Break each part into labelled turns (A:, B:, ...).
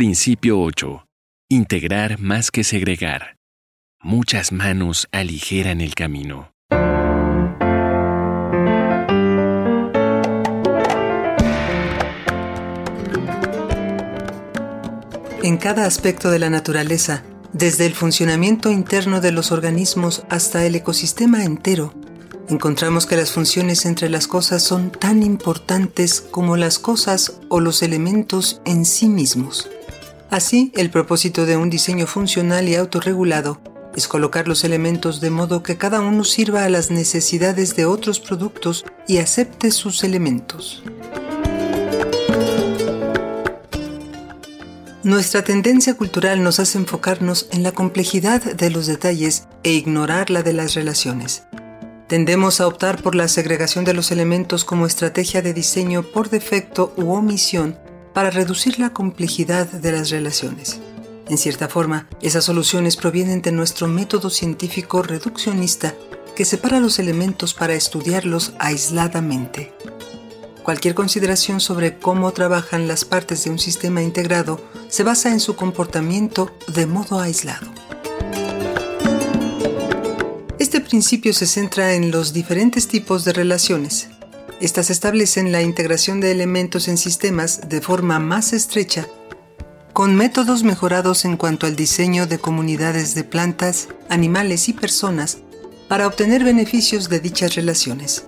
A: Principio 8. Integrar más que segregar. Muchas manos aligeran el camino.
B: En cada aspecto de la naturaleza, desde el funcionamiento interno de los organismos hasta el ecosistema entero, encontramos que las funciones entre las cosas son tan importantes como las cosas o los elementos en sí mismos. Así, el propósito de un diseño funcional y autorregulado es colocar los elementos de modo que cada uno sirva a las necesidades de otros productos y acepte sus elementos. Nuestra tendencia cultural nos hace enfocarnos en la complejidad de los detalles e ignorar la de las relaciones. Tendemos a optar por la segregación de los elementos como estrategia de diseño por defecto u omisión para reducir la complejidad de las relaciones. En cierta forma, esas soluciones provienen de nuestro método científico reduccionista que separa los elementos para estudiarlos aisladamente. Cualquier consideración sobre cómo trabajan las partes de un sistema integrado se basa en su comportamiento de modo aislado. Este principio se centra en los diferentes tipos de relaciones, estas establecen la integración de elementos en sistemas de forma más estrecha, con métodos mejorados en cuanto al diseño de comunidades de plantas, animales y personas para obtener beneficios de dichas relaciones.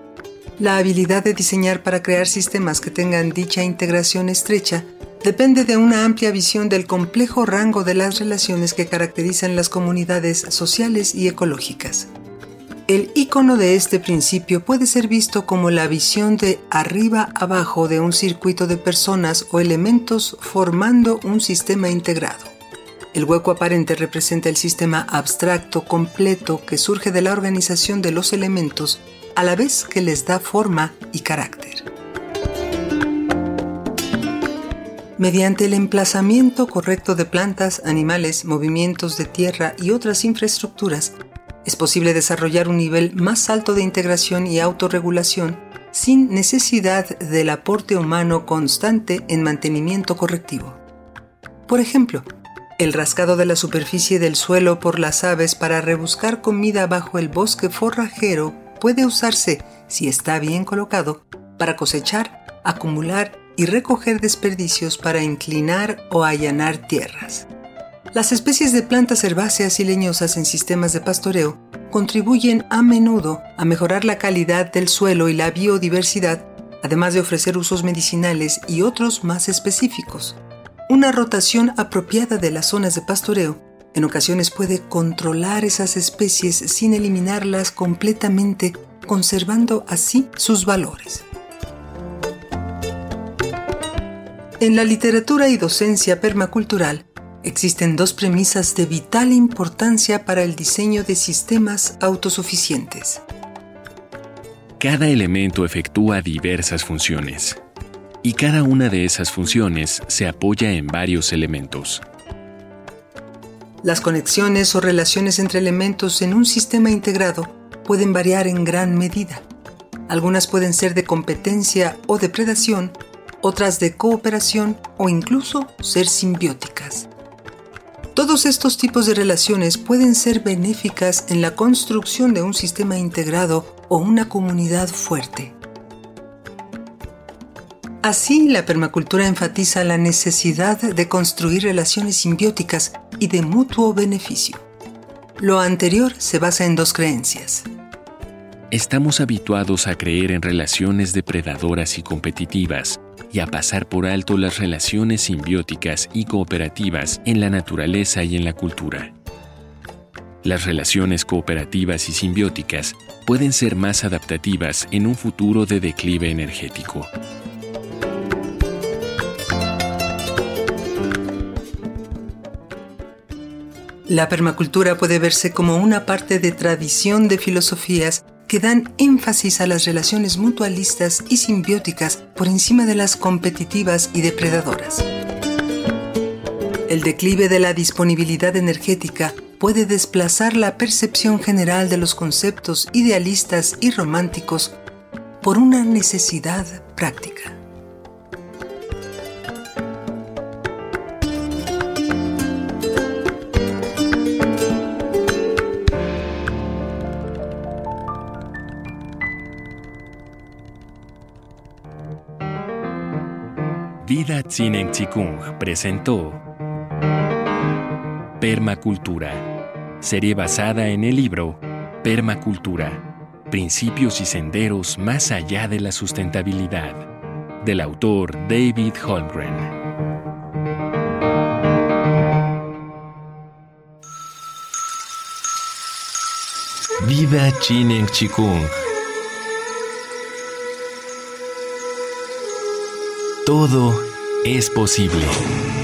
B: La habilidad de diseñar para crear sistemas que tengan dicha integración estrecha depende de una amplia visión del complejo rango de las relaciones que caracterizan las comunidades sociales y ecológicas. El icono de este principio puede ser visto como la visión de arriba abajo de un circuito de personas o elementos formando un sistema integrado. El hueco aparente representa el sistema abstracto completo que surge de la organización de los elementos a la vez que les da forma y carácter. Mediante el emplazamiento correcto de plantas, animales, movimientos de tierra y otras infraestructuras, es posible desarrollar un nivel más alto de integración y autorregulación sin necesidad del aporte humano constante en mantenimiento correctivo. Por ejemplo, el rascado de la superficie del suelo por las aves para rebuscar comida bajo el bosque forrajero puede usarse, si está bien colocado, para cosechar, acumular y recoger desperdicios para inclinar o allanar tierras. Las especies de plantas herbáceas y leñosas en sistemas de pastoreo contribuyen a menudo a mejorar la calidad del suelo y la biodiversidad, además de ofrecer usos medicinales y otros más específicos. Una rotación apropiada de las zonas de pastoreo en ocasiones puede controlar esas especies sin eliminarlas completamente, conservando así sus valores. En la literatura y docencia permacultural, existen dos premisas de vital importancia para el diseño de sistemas autosuficientes.
A: Cada elemento efectúa diversas funciones y cada una de esas funciones se apoya en varios elementos.
B: Las conexiones o relaciones entre elementos en un sistema integrado pueden variar en gran medida. Algunas pueden ser de competencia o de predación, otras de cooperación o incluso ser simbióticas. Todos estos tipos de relaciones pueden ser benéficas en la construcción de un sistema integrado o una comunidad fuerte. Así, la permacultura enfatiza la necesidad de construir relaciones simbióticas y de mutuo beneficio. Lo anterior se basa en dos creencias.
A: Estamos habituados a creer en relaciones depredadoras y competitivas y a pasar por alto las relaciones simbióticas y cooperativas en la naturaleza y en la cultura. Las relaciones cooperativas y simbióticas pueden ser más adaptativas en un futuro de declive energético.
B: La permacultura puede verse como una parte de tradición de filosofías que dan énfasis a las relaciones mutualistas y simbióticas por encima de las competitivas y depredadoras. El declive de la disponibilidad energética puede desplazar la percepción general de los conceptos idealistas y románticos por una necesidad práctica.
A: Vida Tzinen Chikung presentó Permacultura, serie basada en el libro Permacultura, Principios y Senderos más allá de la sustentabilidad, del autor David Holmgren. Vida Chinen Chikung Todo es posible.